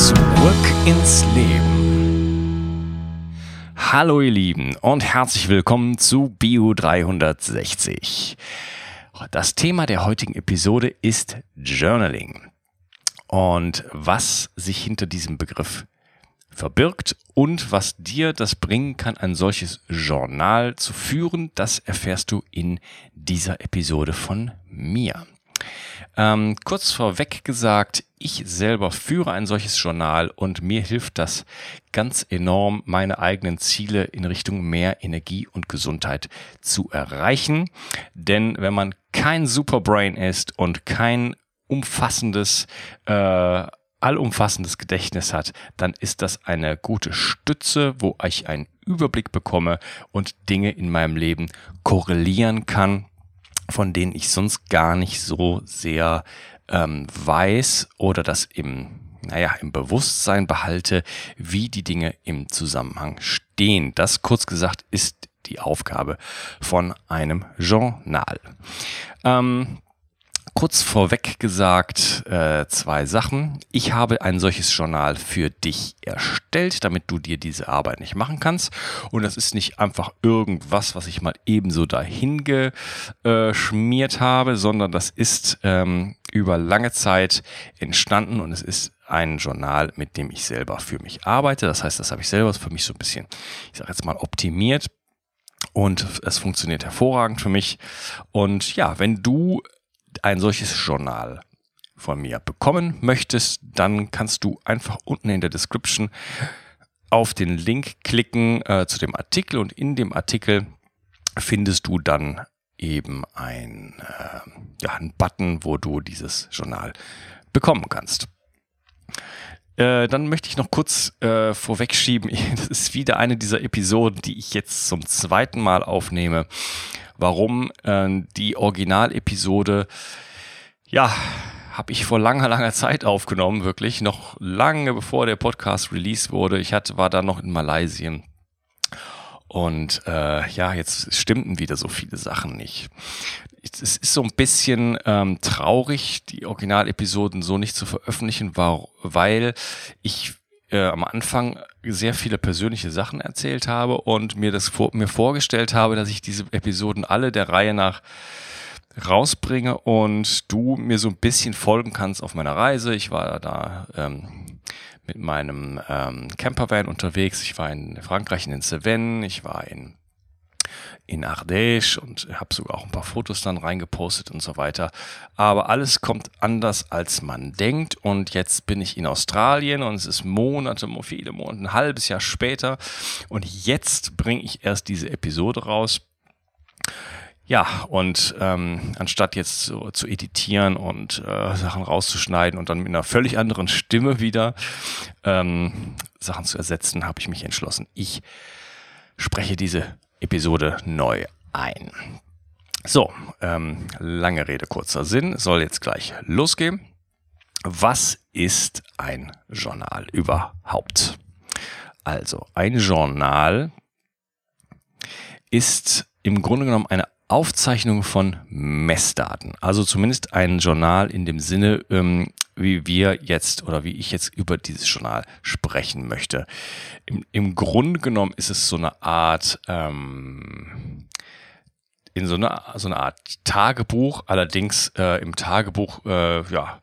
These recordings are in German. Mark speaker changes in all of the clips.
Speaker 1: Zurück ins Leben. Hallo ihr Lieben und herzlich willkommen zu Bio 360. Das Thema der heutigen Episode ist Journaling und was sich hinter diesem Begriff verbirgt und was dir das bringen kann, ein solches Journal zu führen, das erfährst du in dieser Episode von mir. Ähm, kurz vorweg gesagt, ich selber führe ein solches Journal und mir hilft das ganz enorm, meine eigenen Ziele in Richtung mehr Energie und Gesundheit zu erreichen. Denn wenn man kein Superbrain ist und kein umfassendes äh, allumfassendes Gedächtnis hat, dann ist das eine gute Stütze, wo ich einen Überblick bekomme und Dinge in meinem Leben korrelieren kann, von denen ich sonst gar nicht so sehr ähm, weiß oder das im naja, im Bewusstsein behalte, wie die Dinge im Zusammenhang stehen. Das kurz gesagt ist die Aufgabe von einem Journal. Ähm, kurz vorweg gesagt äh, zwei Sachen. Ich habe ein solches Journal für dich erstellt, damit du dir diese Arbeit nicht machen kannst. Und das ist nicht einfach irgendwas, was ich mal ebenso dahin geschmiert habe, sondern das ist ähm, über lange Zeit entstanden und es ist ein Journal, mit dem ich selber für mich arbeite. Das heißt, das habe ich selber für mich so ein bisschen, ich sage jetzt mal, optimiert. Und es funktioniert hervorragend für mich. Und ja, wenn du ein solches Journal von mir bekommen möchtest, dann kannst du einfach unten in der Description auf den Link klicken äh, zu dem Artikel und in dem Artikel findest du dann eben ein, äh, ja, einen Button, wo du dieses Journal bekommen kannst. Äh, dann möchte ich noch kurz äh, vorwegschieben, das ist wieder eine dieser Episoden, die ich jetzt zum zweiten Mal aufnehme warum äh, die Originalepisode, ja, habe ich vor langer, langer Zeit aufgenommen, wirklich, noch lange bevor der Podcast released wurde. Ich hatte, war da noch in Malaysia. Und äh, ja, jetzt stimmten wieder so viele Sachen nicht. Es ist so ein bisschen ähm, traurig, die Originalepisoden so nicht zu veröffentlichen, weil ich äh, am Anfang sehr viele persönliche Sachen erzählt habe und mir das vor, mir vorgestellt habe, dass ich diese Episoden alle der Reihe nach rausbringe und du mir so ein bisschen folgen kannst auf meiner Reise. Ich war da ähm, mit meinem ähm, Campervan unterwegs. Ich war in Frankreich in den Cevennes, ich war in in Ardèche und habe sogar auch ein paar Fotos dann reingepostet und so weiter. Aber alles kommt anders, als man denkt. Und jetzt bin ich in Australien und es ist Monate, viele Monate, ein halbes Jahr später. Und jetzt bringe ich erst diese Episode raus. Ja, und ähm, anstatt jetzt so zu editieren und äh, Sachen rauszuschneiden und dann mit einer völlig anderen Stimme wieder ähm, Sachen zu ersetzen, habe ich mich entschlossen, ich spreche diese Episode neu ein. So, ähm, lange Rede, kurzer Sinn, soll jetzt gleich losgehen. Was ist ein Journal überhaupt? Also, ein Journal ist im Grunde genommen eine Aufzeichnung von Messdaten. Also zumindest ein Journal in dem Sinne, ähm, wie wir jetzt oder wie ich jetzt über dieses Journal sprechen möchte. Im, im Grunde genommen ist es so eine Art, ähm, in so eine, so eine Art Tagebuch, allerdings äh, im Tagebuch, äh, ja,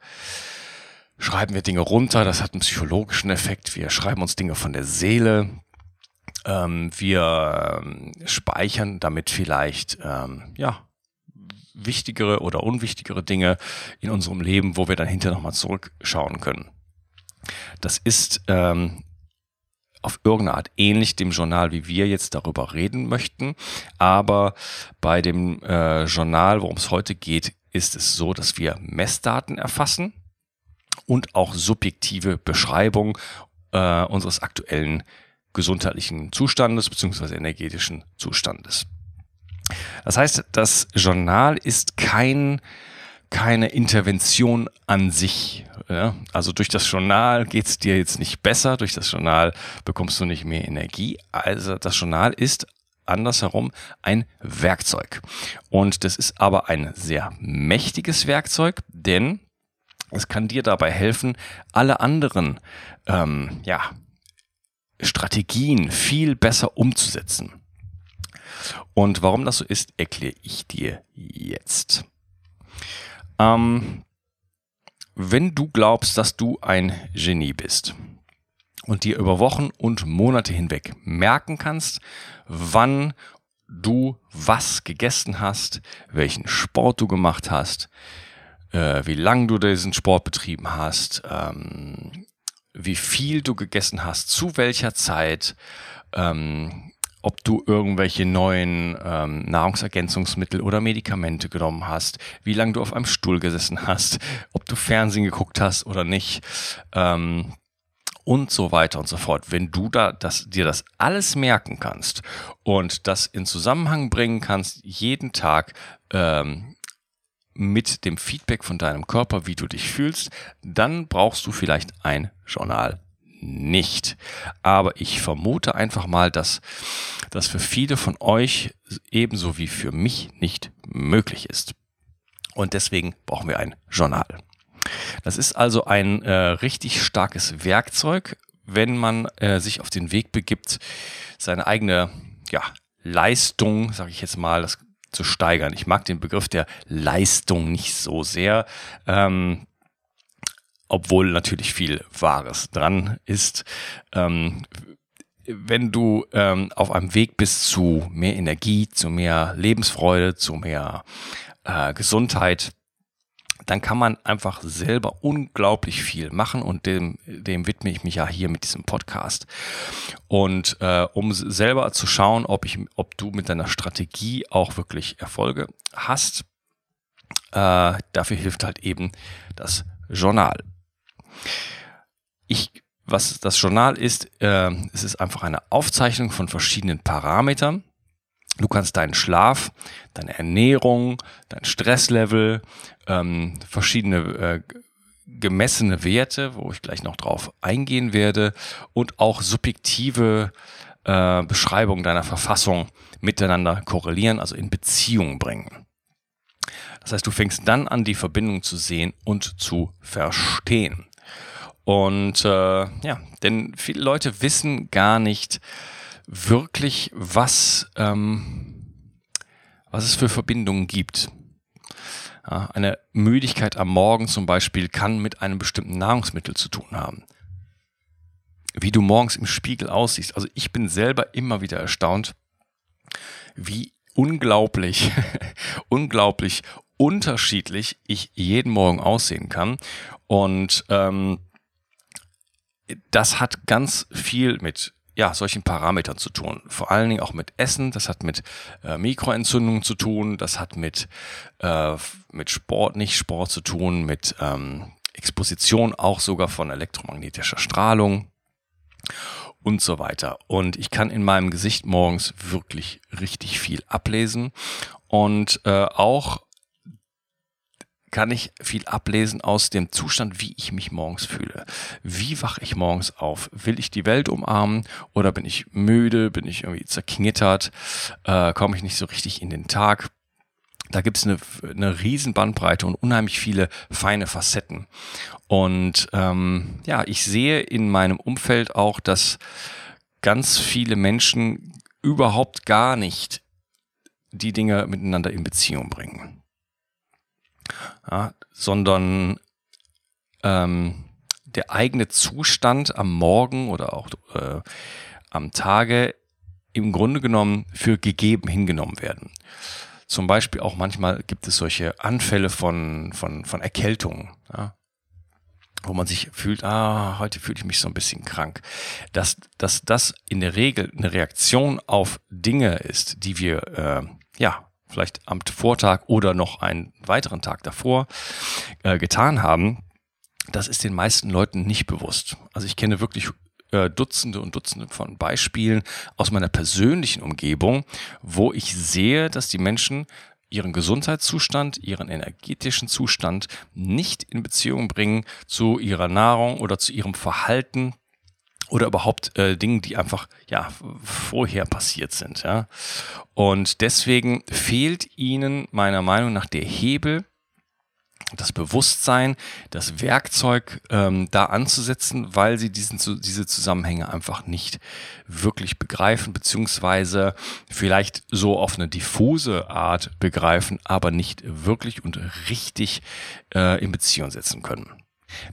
Speaker 1: schreiben wir Dinge runter, das hat einen psychologischen Effekt, wir schreiben uns Dinge von der Seele, ähm, wir ähm, speichern damit vielleicht, ähm, ja, wichtigere oder unwichtigere Dinge in unserem Leben, wo wir dann hinterher nochmal zurückschauen können. Das ist ähm, auf irgendeine Art ähnlich dem Journal, wie wir jetzt darüber reden möchten. Aber bei dem äh, Journal, worum es heute geht, ist es so, dass wir Messdaten erfassen und auch subjektive Beschreibung äh, unseres aktuellen gesundheitlichen Zustandes bzw. energetischen Zustandes. Das heißt, das Journal ist kein keine Intervention an sich. Ja? Also durch das Journal geht es dir jetzt nicht besser, durch das Journal bekommst du nicht mehr Energie. Also das Journal ist andersherum ein Werkzeug. Und das ist aber ein sehr mächtiges Werkzeug, denn es kann dir dabei helfen, alle anderen ähm, ja, Strategien viel besser umzusetzen. Und warum das so ist, erkläre ich dir jetzt. Ähm, wenn du glaubst, dass du ein Genie bist und dir über Wochen und Monate hinweg merken kannst, wann du was gegessen hast, welchen Sport du gemacht hast, äh, wie lange du diesen Sport betrieben hast, ähm, wie viel du gegessen hast, zu welcher Zeit, ähm, ob du irgendwelche neuen ähm, Nahrungsergänzungsmittel oder Medikamente genommen hast, wie lange du auf einem Stuhl gesessen hast, ob du Fernsehen geguckt hast oder nicht. Ähm, und so weiter und so fort. Wenn du da das, dir das alles merken kannst und das in Zusammenhang bringen kannst, jeden Tag ähm, mit dem Feedback von deinem Körper, wie du dich fühlst, dann brauchst du vielleicht ein Journal nicht. Aber ich vermute einfach mal, dass das für viele von euch ebenso wie für mich nicht möglich ist. Und deswegen brauchen wir ein Journal. Das ist also ein äh, richtig starkes Werkzeug, wenn man äh, sich auf den Weg begibt, seine eigene ja, Leistung, sage ich jetzt mal, das zu steigern. Ich mag den Begriff der Leistung nicht so sehr, ähm, obwohl natürlich viel Wahres dran ist. Ähm, wenn du ähm, auf einem Weg bist zu mehr Energie, zu mehr Lebensfreude, zu mehr äh, Gesundheit, dann kann man einfach selber unglaublich viel machen und dem, dem widme ich mich ja hier mit diesem Podcast. Und äh, um selber zu schauen, ob, ich, ob du mit deiner Strategie auch wirklich Erfolge hast, äh, dafür hilft halt eben das Journal. Ich, was das Journal ist, äh, es ist einfach eine Aufzeichnung von verschiedenen Parametern Du kannst deinen Schlaf, deine Ernährung, dein Stresslevel, ähm, verschiedene äh, gemessene Werte, wo ich gleich noch drauf eingehen werde, und auch subjektive äh, Beschreibungen deiner Verfassung miteinander korrelieren, also in Beziehung bringen. Das heißt, du fängst dann an, die Verbindung zu sehen und zu verstehen. Und äh, ja, denn viele Leute wissen gar nicht, wirklich, was, ähm, was es für Verbindungen gibt. Ja, eine Müdigkeit am Morgen zum Beispiel kann mit einem bestimmten Nahrungsmittel zu tun haben. Wie du morgens im Spiegel aussiehst. Also ich bin selber immer wieder erstaunt, wie unglaublich, unglaublich unterschiedlich ich jeden Morgen aussehen kann. Und ähm, das hat ganz viel mit ja, solchen Parametern zu tun. Vor allen Dingen auch mit Essen, das hat mit äh, Mikroentzündungen zu tun, das hat mit, äh, mit Sport, nicht Sport zu tun, mit ähm, Exposition auch sogar von elektromagnetischer Strahlung und so weiter. Und ich kann in meinem Gesicht morgens wirklich richtig viel ablesen und äh, auch kann ich viel ablesen aus dem Zustand, wie ich mich morgens fühle. Wie wache ich morgens auf? Will ich die Welt umarmen oder bin ich müde? Bin ich irgendwie zerknittert? Äh, Komme ich nicht so richtig in den Tag? Da gibt es eine, eine riesen Bandbreite und unheimlich viele feine Facetten. Und ähm, ja, ich sehe in meinem Umfeld auch, dass ganz viele Menschen überhaupt gar nicht die Dinge miteinander in Beziehung bringen ja, sondern ähm, der eigene Zustand am Morgen oder auch äh, am Tage im Grunde genommen für gegeben hingenommen werden. Zum Beispiel auch manchmal gibt es solche Anfälle von, von, von Erkältungen, ja, wo man sich fühlt, ah, heute fühle ich mich so ein bisschen krank. Dass, dass das in der Regel eine Reaktion auf Dinge ist, die wir äh, ja vielleicht am Vortag oder noch einen weiteren Tag davor äh, getan haben, das ist den meisten Leuten nicht bewusst. Also ich kenne wirklich äh, Dutzende und Dutzende von Beispielen aus meiner persönlichen Umgebung, wo ich sehe, dass die Menschen ihren Gesundheitszustand, ihren energetischen Zustand nicht in Beziehung bringen zu ihrer Nahrung oder zu ihrem Verhalten oder überhaupt äh, Dingen, die einfach ja vorher passiert sind. Ja. Und deswegen fehlt ihnen meiner Meinung nach der Hebel, das Bewusstsein, das Werkzeug ähm, da anzusetzen, weil sie diesen, diese Zusammenhänge einfach nicht wirklich begreifen, beziehungsweise vielleicht so auf eine diffuse Art begreifen, aber nicht wirklich und richtig äh, in Beziehung setzen können.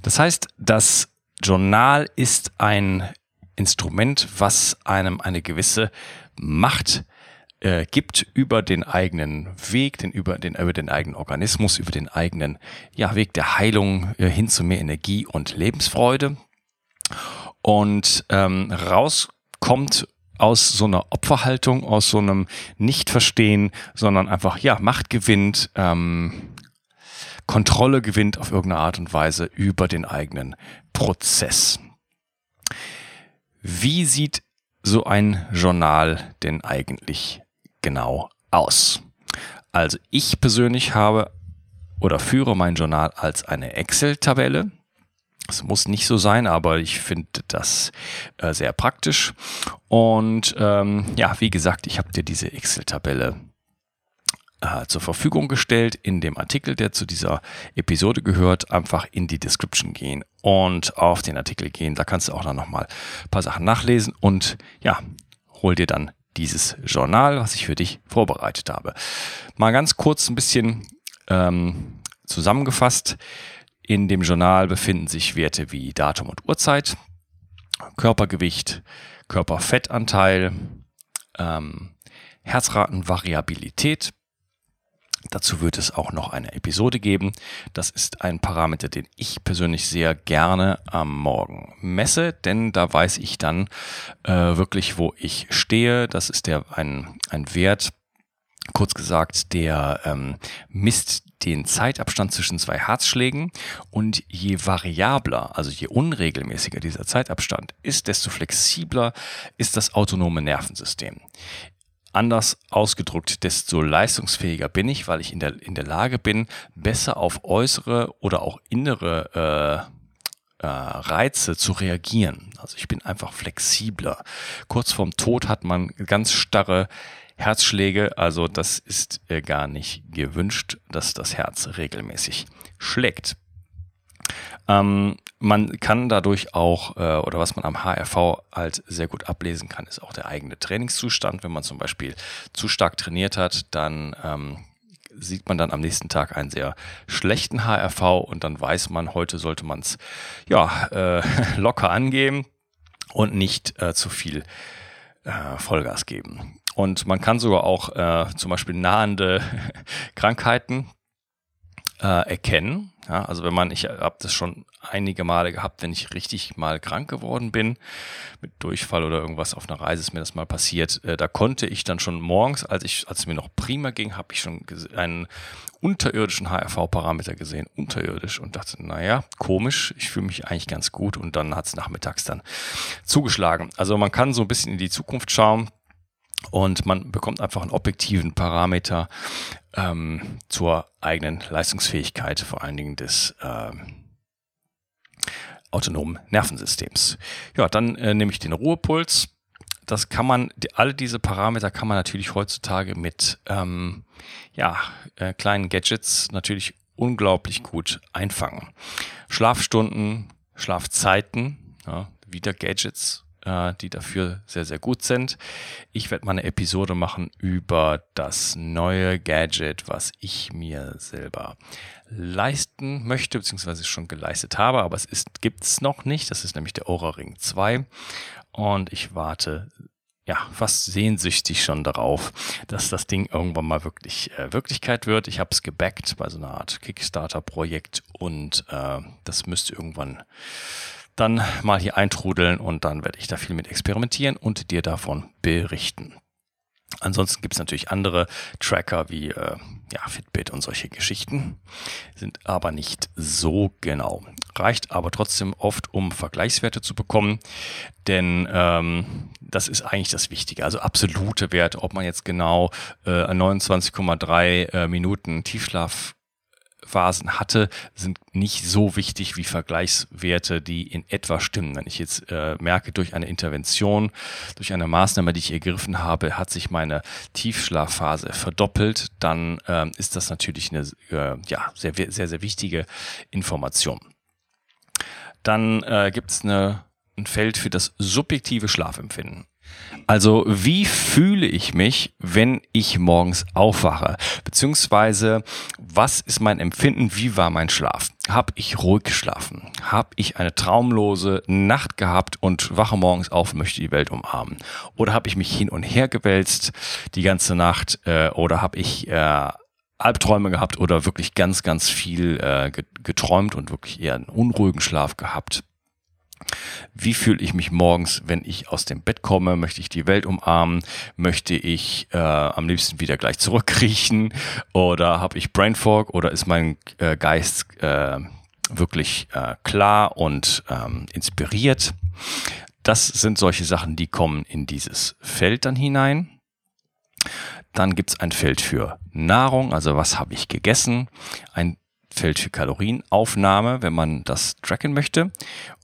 Speaker 1: Das heißt, das Journal ist ein Instrument, was einem eine gewisse Macht äh, gibt über den eigenen Weg, den, über, den, über den eigenen Organismus, über den eigenen ja, Weg der Heilung äh, hin zu mehr Energie und Lebensfreude. Und ähm, rauskommt aus so einer Opferhaltung, aus so einem Nicht-Verstehen, sondern einfach, ja, Macht gewinnt, ähm, Kontrolle gewinnt auf irgendeine Art und Weise über den eigenen Prozess. Wie sieht so ein Journal denn eigentlich genau aus? Also ich persönlich habe oder führe mein Journal als eine Excel-Tabelle. Es muss nicht so sein, aber ich finde das äh, sehr praktisch. Und ähm, ja, wie gesagt, ich habe dir diese Excel-Tabelle äh, zur Verfügung gestellt in dem Artikel, der zu dieser Episode gehört. Einfach in die Description gehen und auf den Artikel gehen. Da kannst du auch dann nochmal ein paar Sachen nachlesen und ja, hol dir dann dieses Journal, was ich für dich vorbereitet habe. Mal ganz kurz ein bisschen ähm, zusammengefasst. In dem Journal befinden sich Werte wie Datum und Uhrzeit, Körpergewicht, Körperfettanteil, ähm, Herzratenvariabilität. Dazu wird es auch noch eine Episode geben. Das ist ein Parameter, den ich persönlich sehr gerne am Morgen messe, denn da weiß ich dann äh, wirklich, wo ich stehe. Das ist der ein, ein Wert, kurz gesagt, der ähm, misst den Zeitabstand zwischen zwei Herzschlägen und je variabler, also je unregelmäßiger dieser Zeitabstand ist, desto flexibler ist das autonome Nervensystem. Anders ausgedrückt, desto leistungsfähiger bin ich, weil ich in der, in der Lage bin, besser auf äußere oder auch innere äh, äh, Reize zu reagieren. Also ich bin einfach flexibler. Kurz vorm Tod hat man ganz starre Herzschläge, also das ist äh, gar nicht gewünscht, dass das Herz regelmäßig schlägt. Ähm, man kann dadurch auch, äh, oder was man am HRV halt sehr gut ablesen kann, ist auch der eigene Trainingszustand. Wenn man zum Beispiel zu stark trainiert hat, dann ähm, sieht man dann am nächsten Tag einen sehr schlechten HRV und dann weiß man, heute sollte man es ja, äh, locker angeben und nicht äh, zu viel äh, Vollgas geben. Und man kann sogar auch äh, zum Beispiel nahende Krankheiten äh, erkennen. Ja, also wenn man, ich habe das schon einige Male gehabt, wenn ich richtig mal krank geworden bin, mit Durchfall oder irgendwas auf einer Reise ist mir das mal passiert. Äh, da konnte ich dann schon morgens, als ich, als es mir noch prima ging, habe ich schon einen unterirdischen HRV-Parameter gesehen, unterirdisch und dachte, naja, komisch, ich fühle mich eigentlich ganz gut und dann hat es nachmittags dann zugeschlagen. Also man kann so ein bisschen in die Zukunft schauen und man bekommt einfach einen objektiven Parameter ähm, zur eigenen Leistungsfähigkeit, vor allen Dingen des ähm, autonomen Nervensystems. Ja, dann äh, nehme ich den Ruhepuls. Das kann man, die, alle diese Parameter kann man natürlich heutzutage mit ähm, ja, äh, kleinen Gadgets natürlich unglaublich gut einfangen. Schlafstunden, Schlafzeiten, ja, wieder Gadgets äh, die dafür sehr, sehr gut sind. Ich werde mal eine Episode machen über das neue Gadget, was ich mir selber leisten möchte, beziehungsweise schon geleistet habe, aber es ist, gibt's noch nicht. Das ist nämlich der Aura Ring 2. Und ich warte ja, fast sehnsüchtig schon darauf, dass das Ding irgendwann mal wirklich äh, Wirklichkeit wird. Ich habe es gebackt bei so einer Art Kickstarter-Projekt und äh, das müsste irgendwann dann mal hier eintrudeln und dann werde ich da viel mit experimentieren und dir davon berichten. Ansonsten gibt es natürlich andere Tracker wie äh, ja, Fitbit und solche Geschichten, sind aber nicht so genau. Reicht aber trotzdem oft, um Vergleichswerte zu bekommen, denn ähm, das ist eigentlich das Wichtige. Also absolute Werte, ob man jetzt genau äh, 29,3 äh, Minuten Tiefschlaf Phasen hatte, sind nicht so wichtig wie Vergleichswerte, die in etwa stimmen. Wenn ich jetzt äh, merke, durch eine Intervention, durch eine Maßnahme, die ich ergriffen habe, hat sich meine Tiefschlafphase verdoppelt, dann äh, ist das natürlich eine äh, ja, sehr, sehr, sehr wichtige Information. Dann äh, gibt es ein Feld für das subjektive Schlafempfinden. Also wie fühle ich mich, wenn ich morgens aufwache? Beziehungsweise was ist mein Empfinden? Wie war mein Schlaf? Habe ich ruhig geschlafen? Habe ich eine traumlose Nacht gehabt und wache morgens auf und möchte die Welt umarmen? Oder habe ich mich hin und her gewälzt die ganze Nacht? Äh, oder habe ich äh, Albträume gehabt oder wirklich ganz, ganz viel äh, geträumt und wirklich eher einen unruhigen Schlaf gehabt? Wie fühle ich mich morgens, wenn ich aus dem Bett komme? Möchte ich die Welt umarmen? Möchte ich äh, am liebsten wieder gleich zurückkriechen? Oder habe ich Brain Fog? Oder ist mein äh, Geist äh, wirklich äh, klar und ähm, inspiriert? Das sind solche Sachen, die kommen in dieses Feld dann hinein. Dann gibt es ein Feld für Nahrung, also was habe ich gegessen, ein Feld für Kalorienaufnahme, wenn man das tracken möchte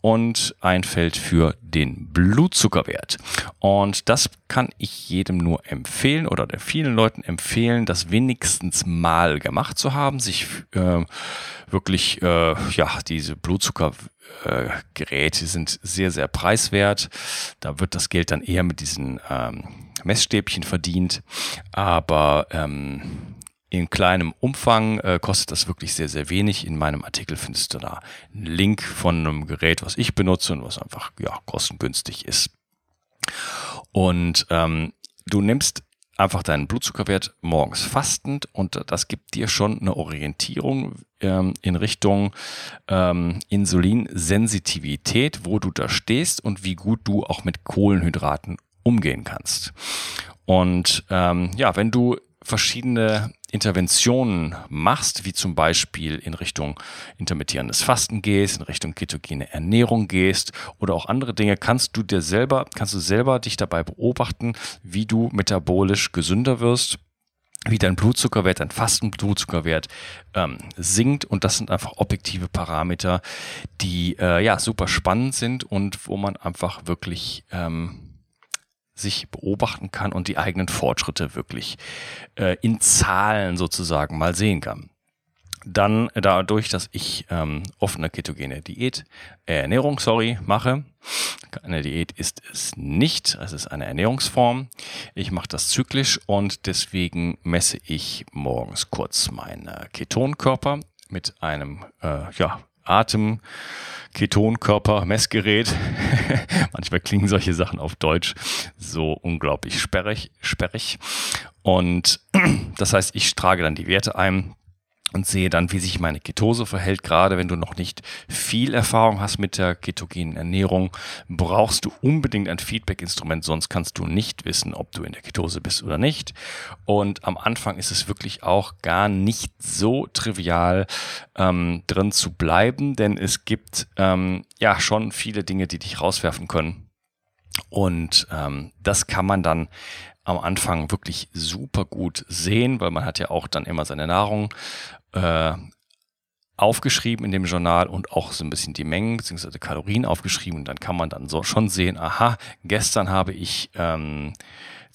Speaker 1: und ein Feld für den Blutzuckerwert. Und das kann ich jedem nur empfehlen oder der vielen Leuten empfehlen, das wenigstens mal gemacht zu haben, sich äh, wirklich, äh, ja, diese Blutzuckergeräte sind sehr, sehr preiswert. Da wird das Geld dann eher mit diesen ähm, Messstäbchen verdient. Aber ähm, in kleinem Umfang äh, kostet das wirklich sehr, sehr wenig. In meinem Artikel findest du da einen Link von einem Gerät, was ich benutze und was einfach ja, kostengünstig ist. Und ähm, du nimmst einfach deinen Blutzuckerwert morgens fastend und das gibt dir schon eine Orientierung ähm, in Richtung ähm, Insulinsensitivität, wo du da stehst und wie gut du auch mit Kohlenhydraten umgehen kannst. Und ähm, ja, wenn du verschiedene Interventionen machst, wie zum Beispiel in Richtung intermittierendes Fasten gehst, in Richtung ketogene Ernährung gehst oder auch andere Dinge, kannst du dir selber, kannst du selber dich dabei beobachten, wie du metabolisch gesünder wirst wie dein Blutzuckerwert, dein Fastenblutzuckerwert ähm, sinkt. Und das sind einfach objektive Parameter, die äh, ja super spannend sind und wo man einfach wirklich ähm, sich beobachten kann und die eigenen Fortschritte wirklich äh, in Zahlen sozusagen mal sehen kann. Dann dadurch, dass ich ähm, offene ketogene Diät, äh, Ernährung, sorry, mache. Eine Diät ist es nicht, es ist eine Ernährungsform. Ich mache das zyklisch und deswegen messe ich morgens kurz meinen Ketonkörper mit einem äh, ja, Atem Ketonkörper-Messgerät. Manchmal klingen solche Sachen auf Deutsch so unglaublich sperrig, sperrig. Und das heißt, ich trage dann die Werte ein und sehe dann, wie sich meine Ketose verhält. Gerade wenn du noch nicht viel Erfahrung hast mit der ketogenen Ernährung, brauchst du unbedingt ein Feedback-Instrument, sonst kannst du nicht wissen, ob du in der Ketose bist oder nicht. Und am Anfang ist es wirklich auch gar nicht so trivial ähm, drin zu bleiben, denn es gibt ähm, ja schon viele Dinge, die dich rauswerfen können. Und ähm, das kann man dann am Anfang wirklich super gut sehen, weil man hat ja auch dann immer seine Nahrung äh, aufgeschrieben in dem Journal und auch so ein bisschen die Mengen bzw. Kalorien aufgeschrieben. Und dann kann man dann so schon sehen, aha, gestern habe ich ähm,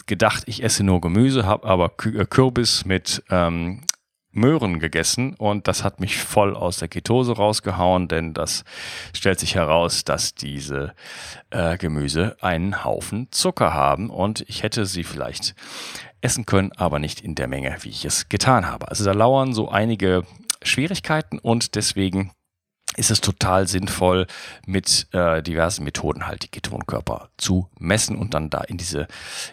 Speaker 1: gedacht, ich esse nur Gemüse, habe aber äh, Kürbis mit ähm, Möhren gegessen und das hat mich voll aus der Ketose rausgehauen, denn das stellt sich heraus, dass diese äh, Gemüse einen Haufen Zucker haben und ich hätte sie vielleicht essen können, aber nicht in der Menge, wie ich es getan habe. Also da lauern so einige Schwierigkeiten und deswegen ist es total sinnvoll, mit äh, diversen Methoden halt die Ketonkörper zu messen und dann da in diese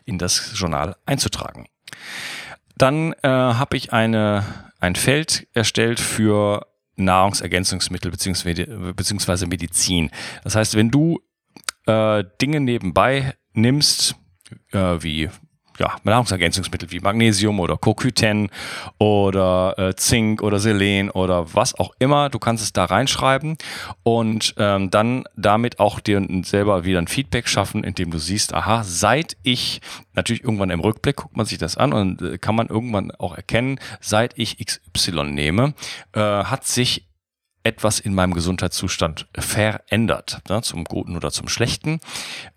Speaker 1: in das Journal einzutragen. Dann äh, habe ich eine ein Feld erstellt für Nahrungsergänzungsmittel beziehungsweise, beziehungsweise Medizin. Das heißt, wenn du äh, Dinge nebenbei nimmst, äh, wie ja, Nahrungsergänzungsmittel wie Magnesium oder CoQ10 oder äh, Zink oder Selen oder was auch immer. Du kannst es da reinschreiben und ähm, dann damit auch dir selber wieder ein Feedback schaffen, indem du siehst, aha, seit ich, natürlich irgendwann im Rückblick guckt man sich das an und äh, kann man irgendwann auch erkennen, seit ich XY nehme, äh, hat sich etwas in meinem Gesundheitszustand verändert, ne, zum Guten oder zum Schlechten.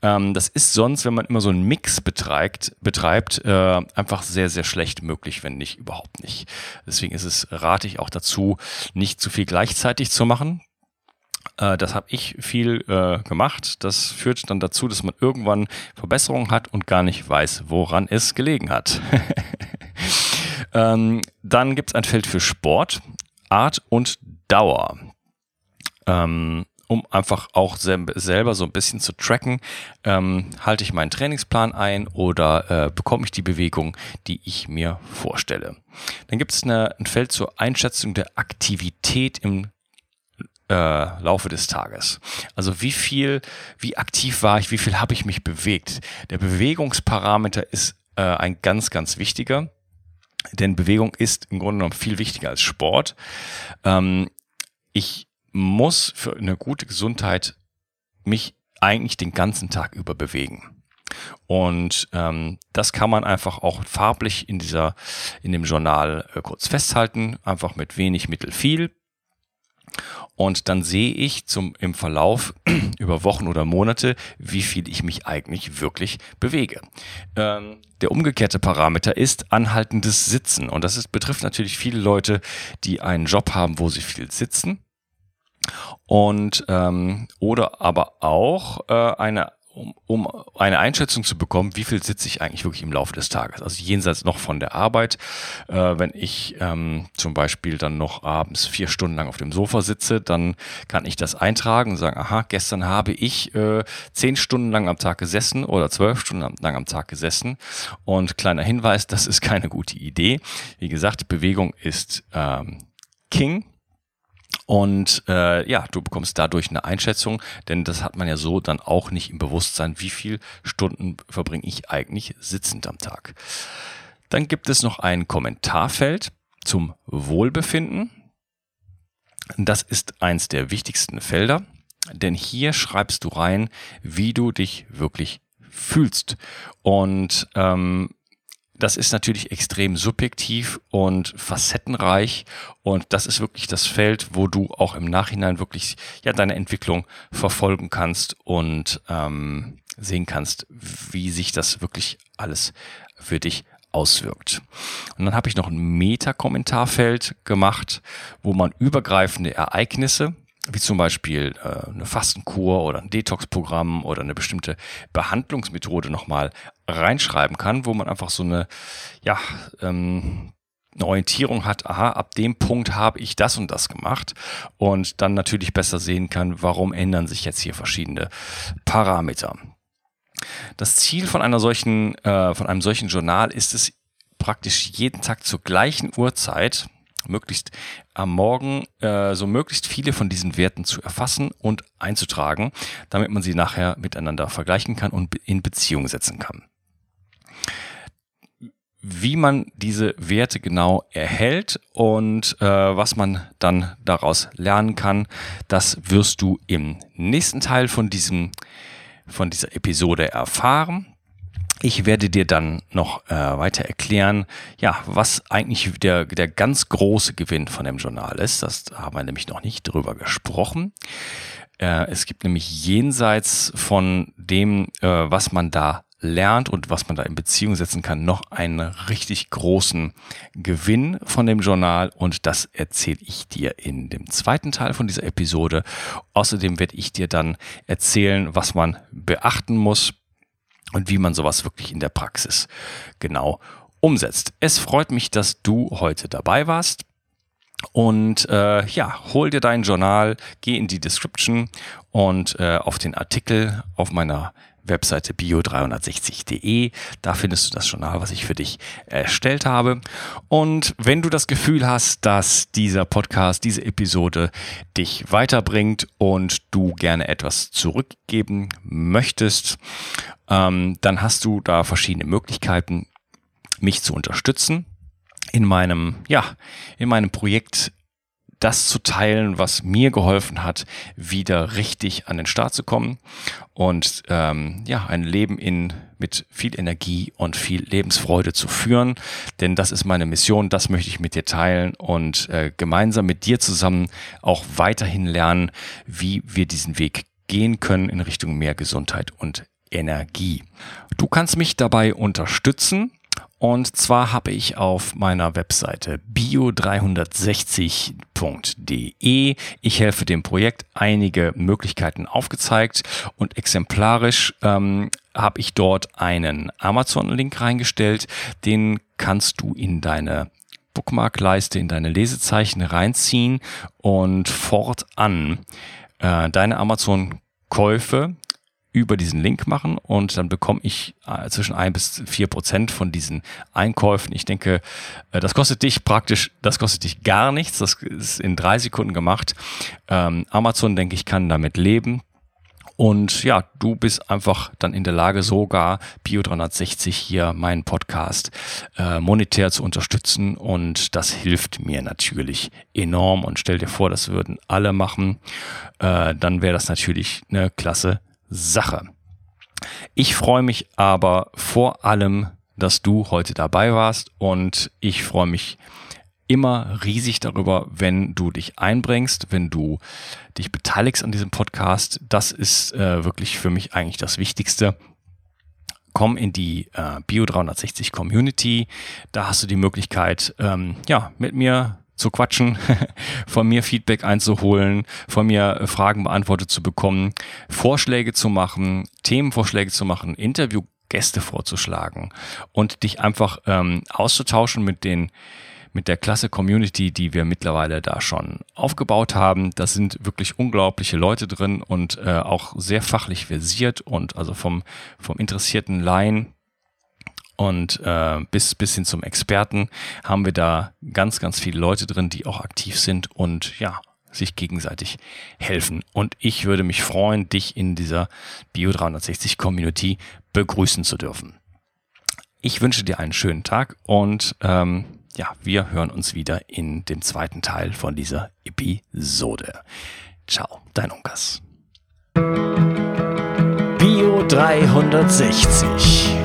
Speaker 1: Ähm, das ist sonst, wenn man immer so einen Mix betreibt, betreibt äh, einfach sehr, sehr schlecht möglich, wenn nicht überhaupt nicht. Deswegen ist es, rate ich auch dazu, nicht zu viel gleichzeitig zu machen. Äh, das habe ich viel äh, gemacht. Das führt dann dazu, dass man irgendwann Verbesserungen hat und gar nicht weiß, woran es gelegen hat. ähm, dann gibt es ein Feld für Sport. Art und Dauer. Ähm, um einfach auch selber so ein bisschen zu tracken, ähm, halte ich meinen Trainingsplan ein oder äh, bekomme ich die Bewegung, die ich mir vorstelle. Dann gibt es ein Feld zur Einschätzung der Aktivität im äh, Laufe des Tages. Also wie viel, wie aktiv war ich, wie viel habe ich mich bewegt. Der Bewegungsparameter ist äh, ein ganz, ganz wichtiger. Denn Bewegung ist im Grunde genommen viel wichtiger als Sport. Ähm, ich muss für eine gute Gesundheit mich eigentlich den ganzen Tag über bewegen. Und ähm, das kann man einfach auch farblich in dieser, in dem Journal äh, kurz festhalten, einfach mit wenig Mittel viel. Und dann sehe ich zum, im Verlauf über Wochen oder Monate, wie viel ich mich eigentlich wirklich bewege. Ähm, der umgekehrte Parameter ist anhaltendes Sitzen. Und das ist, betrifft natürlich viele Leute, die einen Job haben, wo sie viel sitzen. Und ähm, oder aber auch äh, eine um, um eine Einschätzung zu bekommen, wie viel sitze ich eigentlich wirklich im Laufe des Tages. Also jenseits noch von der Arbeit, äh, wenn ich ähm, zum Beispiel dann noch abends vier Stunden lang auf dem Sofa sitze, dann kann ich das eintragen und sagen, aha, gestern habe ich äh, zehn Stunden lang am Tag gesessen oder zwölf Stunden lang am Tag gesessen. Und kleiner Hinweis, das ist keine gute Idee. Wie gesagt, Bewegung ist ähm, King und äh, ja, du bekommst dadurch eine Einschätzung, denn das hat man ja so dann auch nicht im Bewusstsein, wie viel Stunden verbringe ich eigentlich sitzend am Tag. Dann gibt es noch ein Kommentarfeld zum Wohlbefinden. Das ist eins der wichtigsten Felder, denn hier schreibst du rein, wie du dich wirklich fühlst. Und ähm, das ist natürlich extrem subjektiv und facettenreich und das ist wirklich das Feld, wo du auch im Nachhinein wirklich ja deine Entwicklung verfolgen kannst und ähm, sehen kannst, wie sich das wirklich alles für dich auswirkt. Und dann habe ich noch ein Meta-Kommentarfeld gemacht, wo man übergreifende Ereignisse wie zum Beispiel äh, eine Fastenkur oder ein Detox-Programm oder eine bestimmte Behandlungsmethode nochmal reinschreiben kann, wo man einfach so eine, ja, ähm, eine Orientierung hat, aha, ab dem Punkt habe ich das und das gemacht und dann natürlich besser sehen kann, warum ändern sich jetzt hier verschiedene Parameter. Das Ziel von einer solchen, äh, von einem solchen Journal ist es, praktisch jeden Tag zur gleichen Uhrzeit möglichst am Morgen äh, so möglichst viele von diesen Werten zu erfassen und einzutragen, damit man sie nachher miteinander vergleichen kann und in Beziehung setzen kann. Wie man diese Werte genau erhält und äh, was man dann daraus lernen kann, das wirst du im nächsten Teil von diesem von dieser Episode erfahren. Ich werde dir dann noch äh, weiter erklären, ja, was eigentlich der, der ganz große Gewinn von dem Journal ist. Das haben wir nämlich noch nicht drüber gesprochen. Äh, es gibt nämlich jenseits von dem, äh, was man da lernt und was man da in Beziehung setzen kann, noch einen richtig großen Gewinn von dem Journal und das erzähle ich dir in dem zweiten Teil von dieser Episode. Außerdem werde ich dir dann erzählen, was man beachten muss und wie man sowas wirklich in der Praxis genau umsetzt. Es freut mich, dass du heute dabei warst. Und äh, ja, hol dir dein Journal, geh in die Description und äh, auf den Artikel auf meiner Webseite bio360.de. Da findest du das Journal, was ich für dich erstellt habe. Und wenn du das Gefühl hast, dass dieser Podcast, diese Episode dich weiterbringt und du gerne etwas zurückgeben möchtest, ähm, dann hast du da verschiedene Möglichkeiten. mich zu unterstützen in meinem, ja, in meinem Projekt das zu teilen, was mir geholfen hat, wieder richtig an den Start zu kommen und ähm, ja, ein Leben in mit viel Energie und viel Lebensfreude zu führen. Denn das ist meine Mission, das möchte ich mit dir teilen und äh, gemeinsam mit dir zusammen auch weiterhin lernen, wie wir diesen Weg gehen können in Richtung mehr Gesundheit und Energie. Du kannst mich dabei unterstützen und zwar habe ich auf meiner Webseite bio360.de, ich helfe dem Projekt, einige Möglichkeiten aufgezeigt und exemplarisch ähm, habe ich dort einen Amazon-Link reingestellt. Den kannst du in deine Bookmark-Leiste, in deine Lesezeichen reinziehen und fortan äh, deine Amazon-Käufe über diesen Link machen und dann bekomme ich äh, zwischen ein bis vier Prozent von diesen Einkäufen. Ich denke, äh, das kostet dich praktisch, das kostet dich gar nichts. Das ist in drei Sekunden gemacht. Ähm, Amazon, denke ich, kann damit leben. Und ja, du bist einfach dann in der Lage, sogar Bio360 hier meinen Podcast äh, monetär zu unterstützen. Und das hilft mir natürlich enorm. Und stell dir vor, das würden alle machen. Äh, dann wäre das natürlich eine klasse Sache. Ich freue mich aber vor allem, dass du heute dabei warst und ich freue mich immer riesig darüber, wenn du dich einbringst, wenn du dich beteiligst an diesem Podcast. Das ist äh, wirklich für mich eigentlich das Wichtigste. Komm in die äh, Bio 360 Community. Da hast du die Möglichkeit, ähm, ja, mit mir zu quatschen, von mir Feedback einzuholen, von mir äh, Fragen beantwortet zu bekommen, Vorschläge zu machen, Themenvorschläge zu machen, Interviewgäste vorzuschlagen und dich einfach ähm, auszutauschen mit den mit der klasse Community, die wir mittlerweile da schon aufgebaut haben. Da sind wirklich unglaubliche Leute drin und äh, auch sehr fachlich versiert und also vom, vom interessierten Laien und äh, bis, bis hin zum Experten haben wir da ganz, ganz viele Leute drin, die auch aktiv sind und ja, sich gegenseitig helfen. Und ich würde mich freuen, dich in dieser Bio 360 Community begrüßen zu dürfen. Ich wünsche dir einen schönen Tag und ähm, ja, wir hören uns wieder in dem zweiten Teil von dieser Episode. Ciao, dein Unkas.
Speaker 2: Bio 360